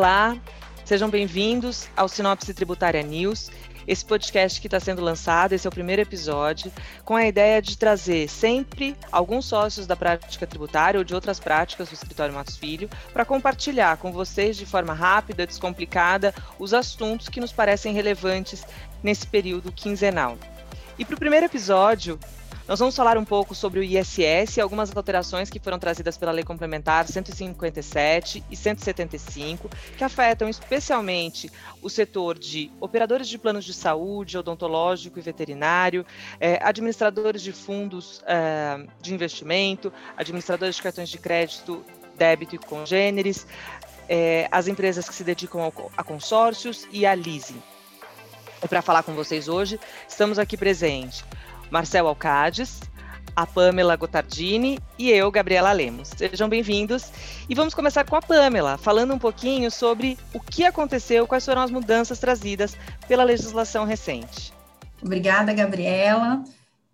Olá, sejam bem-vindos ao Sinopse Tributária News. Esse podcast que está sendo lançado, esse é o primeiro episódio, com a ideia de trazer sempre alguns sócios da prática tributária ou de outras práticas do Escritório Matos Filho para compartilhar com vocês de forma rápida, descomplicada, os assuntos que nos parecem relevantes nesse período quinzenal. E para o primeiro episódio, nós vamos falar um pouco sobre o ISS e algumas alterações que foram trazidas pela Lei Complementar 157 e 175, que afetam especialmente o setor de operadores de planos de saúde, odontológico e veterinário, eh, administradores de fundos eh, de investimento, administradores de cartões de crédito, débito e congêneres, eh, as empresas que se dedicam ao, a consórcios e a leasing. E para falar com vocês hoje, estamos aqui presentes Marcel Alcades, a Pamela Gotardini e eu, Gabriela Lemos. Sejam bem-vindos e vamos começar com a Pamela, falando um pouquinho sobre o que aconteceu, quais foram as mudanças trazidas pela legislação recente. Obrigada, Gabriela.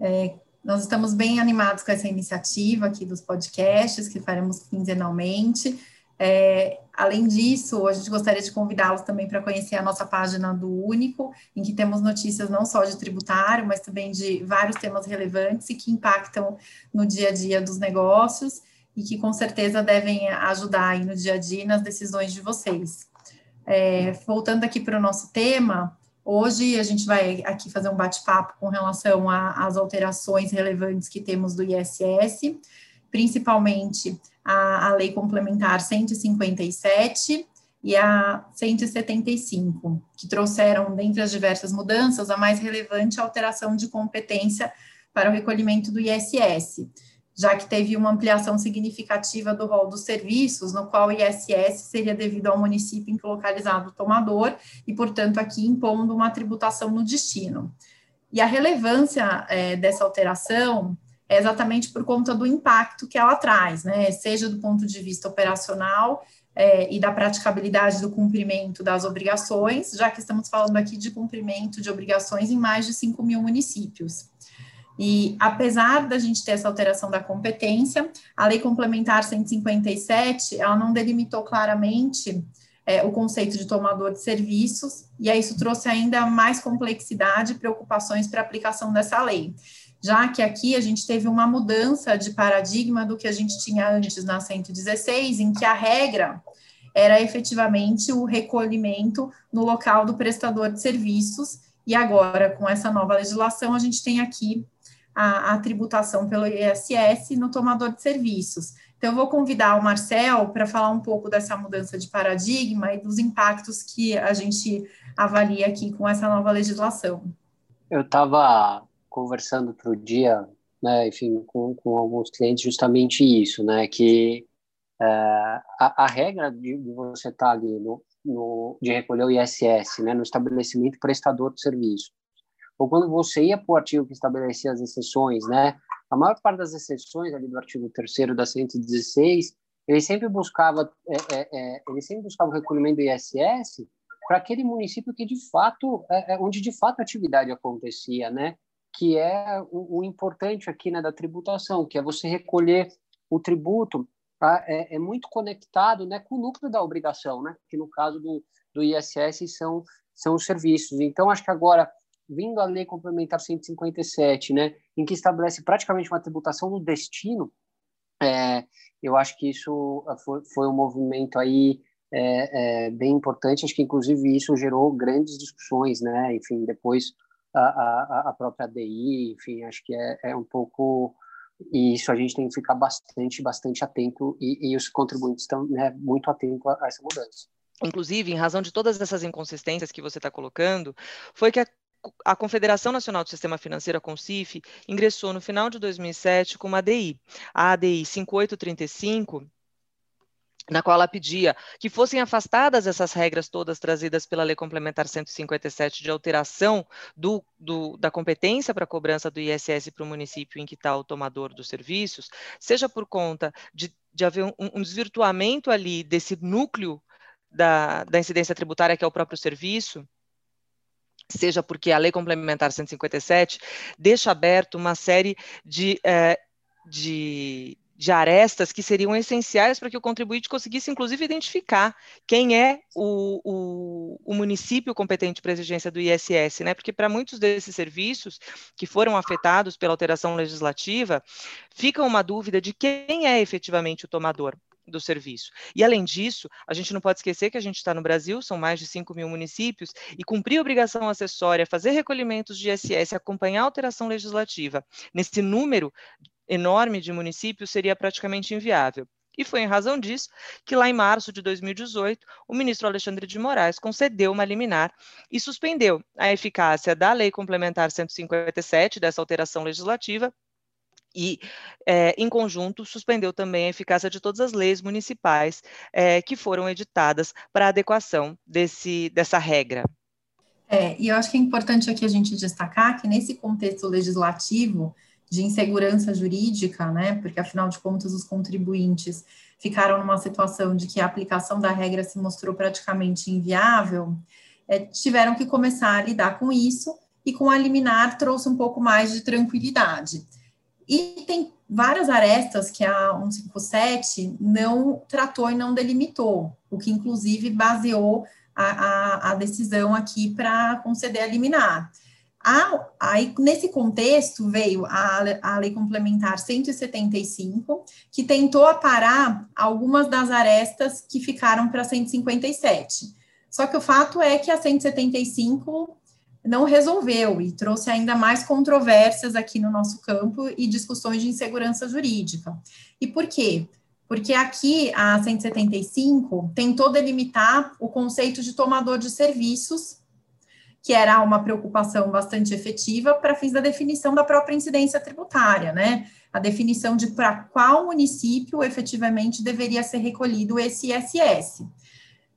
É, nós estamos bem animados com essa iniciativa aqui dos podcasts que faremos quinzenalmente. É, além disso, a gente gostaria de convidá-los também para conhecer a nossa página do Único, em que temos notícias não só de tributário, mas também de vários temas relevantes e que impactam no dia a dia dos negócios e que com certeza devem ajudar no dia a dia nas decisões de vocês. É, voltando aqui para o nosso tema, hoje a gente vai aqui fazer um bate-papo com relação às alterações relevantes que temos do ISS, principalmente a, a Lei Complementar 157 e a 175, que trouxeram, dentre as diversas mudanças, a mais relevante alteração de competência para o recolhimento do ISS, já que teve uma ampliação significativa do rol dos serviços, no qual o ISS seria devido ao município em que localizado o tomador, e, portanto, aqui impondo uma tributação no destino. E a relevância é, dessa alteração é exatamente por conta do impacto que ela traz, né? Seja do ponto de vista operacional é, e da praticabilidade do cumprimento das obrigações, já que estamos falando aqui de cumprimento de obrigações em mais de 5 mil municípios. E apesar da gente ter essa alteração da competência, a Lei Complementar 157, ela não delimitou claramente é, o conceito de tomador de serviços, e aí isso trouxe ainda mais complexidade e preocupações para a aplicação dessa lei já que aqui a gente teve uma mudança de paradigma do que a gente tinha antes na 116, em que a regra era efetivamente o recolhimento no local do prestador de serviços, e agora, com essa nova legislação, a gente tem aqui a, a tributação pelo ISS no tomador de serviços. Então, eu vou convidar o Marcel para falar um pouco dessa mudança de paradigma e dos impactos que a gente avalia aqui com essa nova legislação. Eu estava conversando para o dia, né, enfim, com, com alguns clientes, justamente isso, né, que é, a, a, regra de, de você estar tá ali no, no, de recolher o ISS, né, no estabelecimento prestador de serviço, ou quando você ia para o artigo que estabelecia as exceções, né, a maior parte das exceções ali do artigo 3 da 116, ele sempre buscava, é, é, é, ele sempre buscava o recolhimento do ISS para aquele município que de fato, é, é, onde de fato a atividade acontecia, né? Que é o, o, importante aqui né, da tributação, que é você recolher o tributo, tá? é, é, muito conectado né, com o núcleo da obrigação, né, que no caso do, do ISS são, são os serviços. Então, acho que agora, vindo a Lei Complementar 157, né, em que estabelece praticamente uma tributação no destino, é, eu acho que isso foi, foi um movimento aí é, é, bem importante, acho que inclusive isso gerou grandes discussões, né? Enfim, depois a, a, a própria DI, enfim, acho que é, é um pouco e isso a gente tem que ficar bastante, bastante atento e, e os contribuintes estão né, muito atentos a, a, essa mudança. Inclusive, em razão de todas essas inconsistências que você está colocando, foi que a, a, Confederação Nacional do Sistema Financeiro, a CONCIF, ingressou no final de 2007 com uma ADI, a ADI 5835, na qual ela pedia que fossem afastadas essas regras todas trazidas pela Lei Complementar 157 de alteração do, do, da competência para cobrança do ISS para o município em que está o tomador dos serviços, seja por conta de, de haver um, um desvirtuamento ali desse núcleo da, da incidência tributária, que é o próprio serviço, seja porque a Lei Complementar 157 deixa aberto uma série de, eh, de de arestas que seriam essenciais para que o contribuinte conseguisse, inclusive, identificar quem é o, o, o município competente para exigência do ISS, né? Porque para muitos desses serviços que foram afetados pela alteração legislativa, fica uma dúvida de quem é efetivamente o tomador do serviço. E, além disso, a gente não pode esquecer que a gente está no Brasil, são mais de 5 mil municípios, e cumprir obrigação acessória, fazer recolhimentos de ISS, acompanhar a alteração legislativa nesse número enorme de municípios seria praticamente inviável. E foi em razão disso que, lá em março de 2018, o ministro Alexandre de Moraes concedeu uma liminar e suspendeu a eficácia da Lei Complementar 157, dessa alteração legislativa, e, é, em conjunto, suspendeu também a eficácia de todas as leis municipais é, que foram editadas para adequação desse, dessa regra. É, e eu acho que é importante aqui a gente destacar que, nesse contexto legislativo de insegurança jurídica, né, porque, afinal de contas, os contribuintes ficaram numa situação de que a aplicação da regra se mostrou praticamente inviável, é, tiveram que começar a lidar com isso, e com a liminar trouxe um pouco mais de tranquilidade. E tem várias arestas que a 157 não tratou e não delimitou, o que inclusive baseou a, a, a decisão aqui para conceder a liminar. Aí, nesse contexto, veio a, a Lei Complementar 175, que tentou aparar algumas das arestas que ficaram para 157. Só que o fato é que a 175 não resolveu e trouxe ainda mais controvérsias aqui no nosso campo e discussões de insegurança jurídica. E por quê? Porque aqui a 175 tentou delimitar o conceito de tomador de serviços, que era uma preocupação bastante efetiva para fins da definição da própria incidência tributária, né? A definição de para qual município efetivamente deveria ser recolhido esse ISS.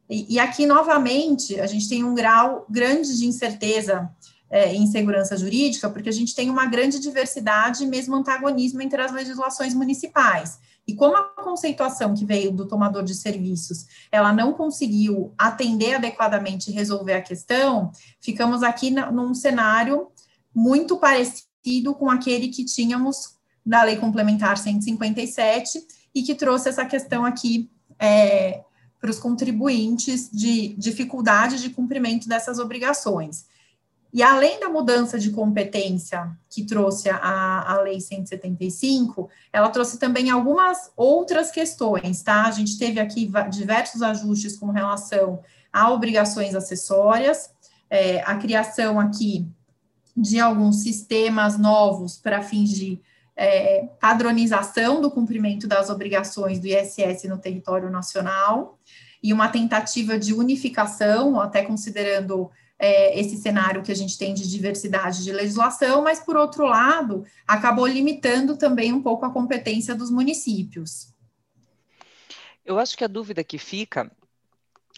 E, e aqui, novamente, a gente tem um grau grande de incerteza é, em segurança jurídica, porque a gente tem uma grande diversidade e mesmo antagonismo entre as legislações municipais. E como a conceituação que veio do tomador de serviços, ela não conseguiu atender adequadamente e resolver a questão, ficamos aqui na, num cenário muito parecido com aquele que tínhamos da Lei Complementar 157 e que trouxe essa questão aqui é, para os contribuintes de dificuldade de cumprimento dessas obrigações. E além da mudança de competência que trouxe a, a Lei 175, ela trouxe também algumas outras questões, tá? A gente teve aqui diversos ajustes com relação a obrigações acessórias, é, a criação aqui de alguns sistemas novos para fins de é, padronização do cumprimento das obrigações do ISS no território nacional e uma tentativa de unificação, até considerando é, esse cenário que a gente tem de diversidade de legislação, mas, por outro lado, acabou limitando também um pouco a competência dos municípios. Eu acho que a dúvida que fica,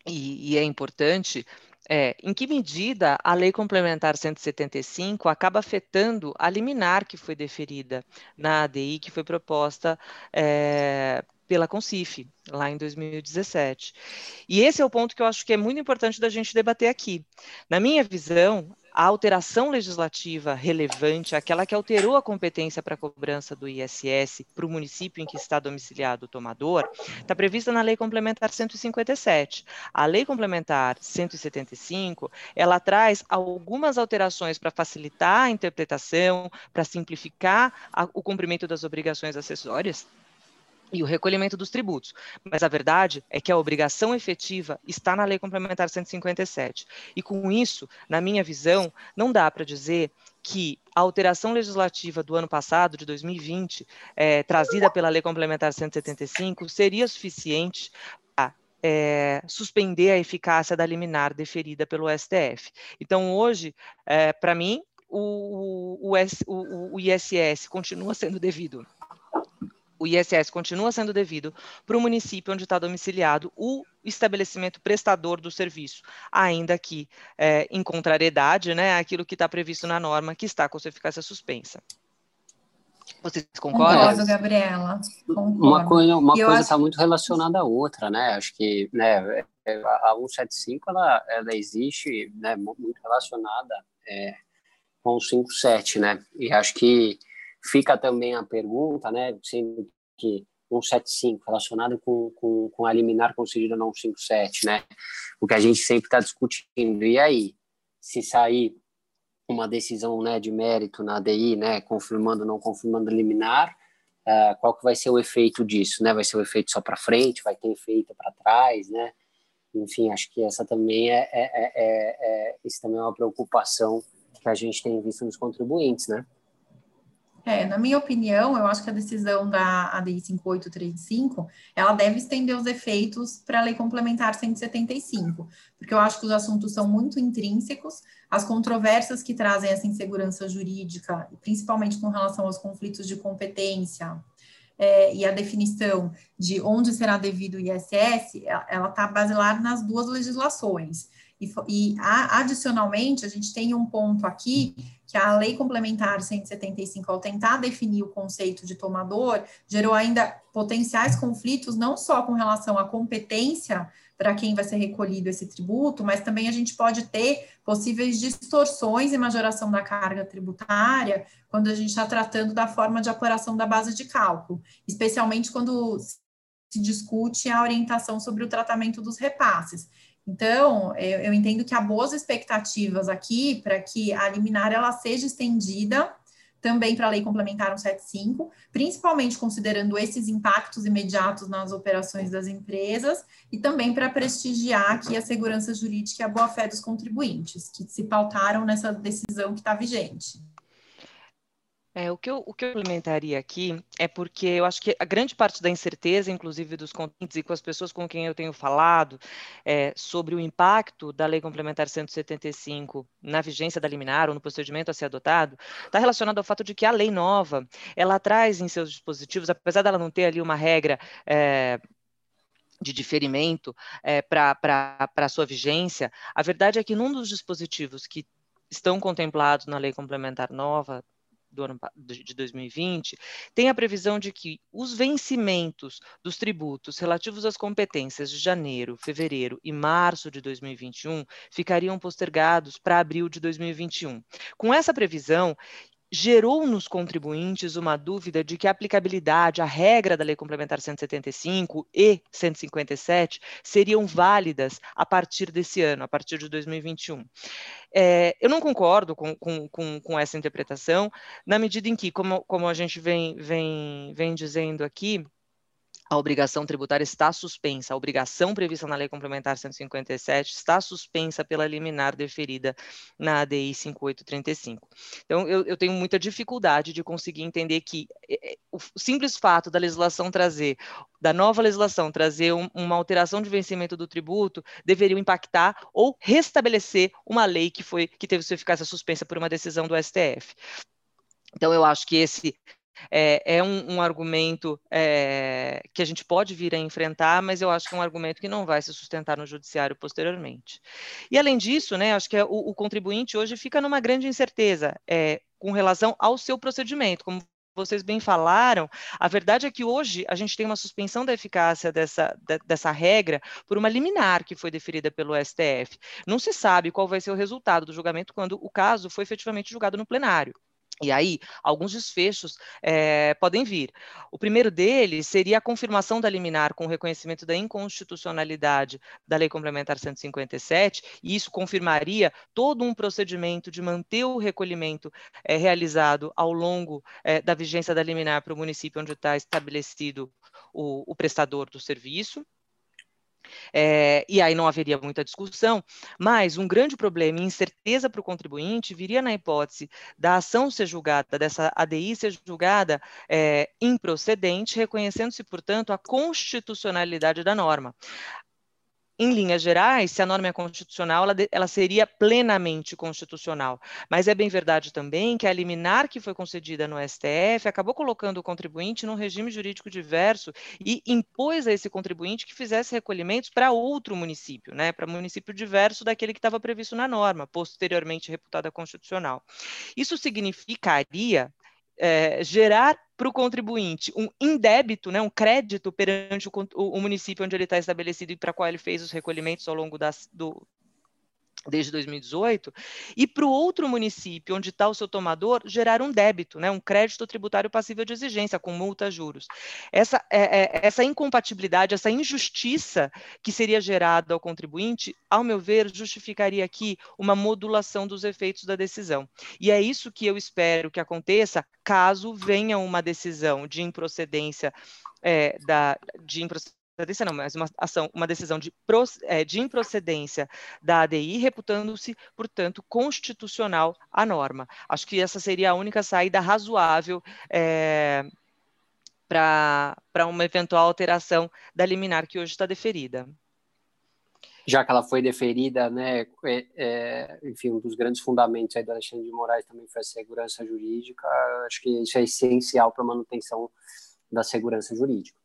e, e é importante, é, em que medida a Lei Complementar 175 acaba afetando a liminar que foi deferida na ADI, que foi proposta é, pela Concif, lá em 2017. E esse é o ponto que eu acho que é muito importante da gente debater aqui. Na minha visão, a alteração legislativa relevante, aquela que alterou a competência para a cobrança do ISS para o município em que está domiciliado o tomador, está prevista na Lei Complementar 157. A Lei Complementar 175, ela traz algumas alterações para facilitar a interpretação, para simplificar a, o cumprimento das obrigações acessórias e o recolhimento dos tributos. Mas a verdade é que a obrigação efetiva está na Lei Complementar 157. E com isso, na minha visão, não dá para dizer que a alteração legislativa do ano passado, de 2020, é, trazida pela Lei Complementar 175, seria suficiente para é, suspender a eficácia da liminar deferida pelo STF. Então, hoje, é, para mim, o, o, o, o ISS continua sendo devido o ISS continua sendo devido para o município onde está domiciliado o estabelecimento prestador do serviço, ainda que é, em contrariedade, né, aquilo que está previsto na norma, que está com sua eficácia suspensa. Vocês concordam? Concordo, Gabriela. Concordo. Uma coisa uma coisa está acho... muito relacionada à outra, né? Acho que né, é, a 175 ela, ela existe né, muito relacionada é, com o 57, né? E acho que fica também a pergunta, né, sendo que 175, relacionado com, com, com a liminar concedida na 157, né? O que a gente sempre está discutindo. E aí, se sair uma decisão né, de mérito na ADI, né, confirmando ou não confirmando liminar, uh, qual que vai ser o efeito disso, né? Vai ser o efeito só para frente, vai ter efeito para trás, né? Enfim, acho que essa também é, é, é, é, isso também é uma preocupação que a gente tem visto nos contribuintes, né? É, na minha opinião, eu acho que a decisão da ADI 5835, ela deve estender os efeitos para a Lei Complementar 175, porque eu acho que os assuntos são muito intrínsecos, as controvérsias que trazem essa insegurança jurídica, principalmente com relação aos conflitos de competência, é, e a definição de onde será devido o ISS, ela está basilar nas duas legislações. E, e a, adicionalmente, a gente tem um ponto aqui que a Lei Complementar 175, ao tentar definir o conceito de tomador, gerou ainda potenciais conflitos, não só com relação à competência para quem vai ser recolhido esse tributo, mas também a gente pode ter possíveis distorções e majoração da carga tributária quando a gente está tratando da forma de apuração da base de cálculo, especialmente quando se discute a orientação sobre o tratamento dos repasses. Então, eu, eu entendo que há boas expectativas aqui para que a liminar ela seja estendida também para a Lei Complementar 175, principalmente considerando esses impactos imediatos nas operações das empresas e também para prestigiar aqui a segurança jurídica e a boa-fé dos contribuintes, que se pautaram nessa decisão que está vigente. É, o, que eu, o que eu implementaria aqui é porque eu acho que a grande parte da incerteza, inclusive dos contribuintes e com as pessoas com quem eu tenho falado é, sobre o impacto da Lei Complementar 175 na vigência da liminar ou no procedimento a ser adotado, está relacionado ao fato de que a lei nova, ela traz em seus dispositivos, apesar dela não ter ali uma regra é, de diferimento é, para a sua vigência, a verdade é que num dos dispositivos que estão contemplados na lei complementar nova, do ano de 2020, tem a previsão de que os vencimentos dos tributos relativos às competências de janeiro, fevereiro e março de 2021 ficariam postergados para abril de 2021. Com essa previsão, gerou nos contribuintes uma dúvida de que a aplicabilidade, a regra da Lei Complementar 175 e 157 seriam válidas a partir desse ano, a partir de 2021. É, eu não concordo com, com, com, com, essa interpretação, na medida em que, como, como a gente vem, vem, vem dizendo aqui, a obrigação tributária está suspensa, a obrigação prevista na Lei Complementar 157 está suspensa pela liminar deferida na ADI 5835. Então, eu, eu tenho muita dificuldade de conseguir entender que é, é, o simples fato da legislação trazer, da nova legislação trazer um, uma alteração de vencimento do tributo, deveria impactar ou restabelecer uma lei que foi que teve sua eficácia suspensa por uma decisão do STF. Então, eu acho que esse é, é um, um, argumento é, que a gente pode vir a enfrentar, mas eu acho que é um argumento que não vai se sustentar no judiciário posteriormente. E além disso, né, acho que é, o, o, contribuinte hoje fica numa grande incerteza é, com relação ao seu procedimento, como vocês bem falaram, a verdade é que hoje a gente tem uma suspensão da eficácia dessa, de, dessa regra por uma liminar que foi deferida pelo STF. Não se sabe qual vai ser o resultado do julgamento quando o caso foi efetivamente julgado no plenário. E aí, alguns desfechos é, podem vir. O primeiro deles seria a confirmação da liminar com o reconhecimento da inconstitucionalidade da Lei Complementar 157, e isso confirmaria todo um procedimento de manter o recolhimento é, realizado ao longo é, da vigência da liminar para o município onde está estabelecido o, o prestador do serviço. É, e aí não haveria muita discussão, mas um grande problema e incerteza para o contribuinte viria na hipótese da ação ser julgada, dessa ADI ser julgada é, improcedente, reconhecendo-se, portanto, a constitucionalidade da norma em linhas gerais, se a norma é constitucional, ela, ela, seria plenamente constitucional. Mas é bem verdade também que a liminar que foi concedida no STF acabou colocando o contribuinte num regime jurídico diverso e impôs a esse contribuinte que fizesse recolhimentos para outro município, né, para município diverso daquele que estava previsto na norma, posteriormente reputada constitucional. Isso significaria é, gerar para o contribuinte um indébito, né, um crédito perante o, o, município onde ele está estabelecido e para qual ele fez os recolhimentos ao longo das, do, desde 2018, e para o outro município onde está o seu tomador gerar um débito, né, um crédito tributário passível de exigência, com multa, juros. Essa, é, é, essa incompatibilidade, essa injustiça que seria gerada ao contribuinte, ao meu ver, justificaria aqui uma modulação dos efeitos da decisão. E é isso que eu espero que aconteça caso venha uma decisão de improcedência é, da, de improcedência improcedência não, mas uma ação, uma decisão de, é, de improcedência da ADI, reputando-se, portanto, constitucional a norma. Acho que essa seria a única saída razoável é, para uma eventual alteração da liminar que hoje está deferida. Já que ela foi deferida, né, é, é, enfim, um dos grandes fundamentos aí do Alexandre de Moraes também foi a segurança jurídica, acho que isso é essencial para a manutenção da segurança jurídica.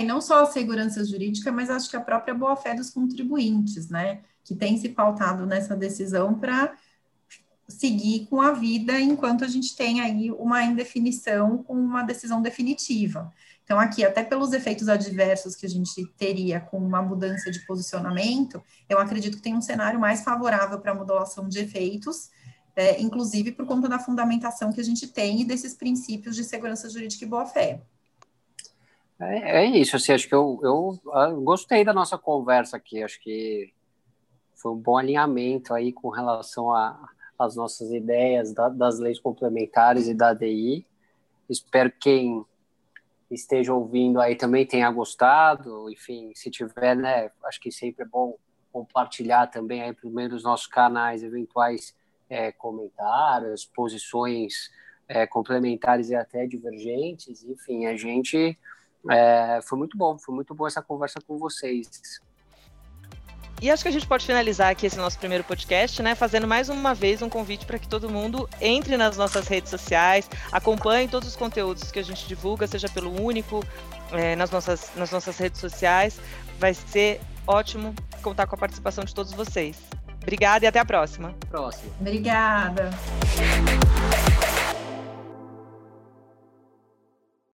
E não só a segurança jurídica, mas acho que a própria boa-fé dos contribuintes, né? Que tem se pautado nessa decisão para seguir com a vida enquanto a gente tem aí uma indefinição com uma decisão definitiva. Então, aqui, até pelos efeitos adversos que a gente teria com uma mudança de posicionamento, eu acredito que tem um cenário mais favorável para a modulação de efeitos, é, inclusive por conta da fundamentação que a gente tem e desses princípios de segurança jurídica e boa-fé. É, é, isso, assim, acho que eu, eu, eu, ah, gostei da nossa conversa aqui, acho que foi um bom alinhamento aí com relação às nossas ideias da, das leis complementares e da ADI. Espero que quem esteja ouvindo aí também tenha gostado, enfim, se tiver, né, acho que sempre é bom compartilhar também aí primeiro os nossos canais eventuais é, comentários, posições é, complementares e até divergentes, enfim, a gente é, foi muito bom, foi muito boa essa conversa com vocês. E acho que a gente pode finalizar aqui esse nosso primeiro podcast, né, fazendo mais uma vez um convite para que todo mundo entre nas nossas redes sociais, acompanhe todos os conteúdos que a gente divulga, seja pelo único, é, nas, nossas, nas nossas redes sociais. Vai ser ótimo contar com a participação de todos vocês. Obrigada e até a próxima. Próxima. Obrigada.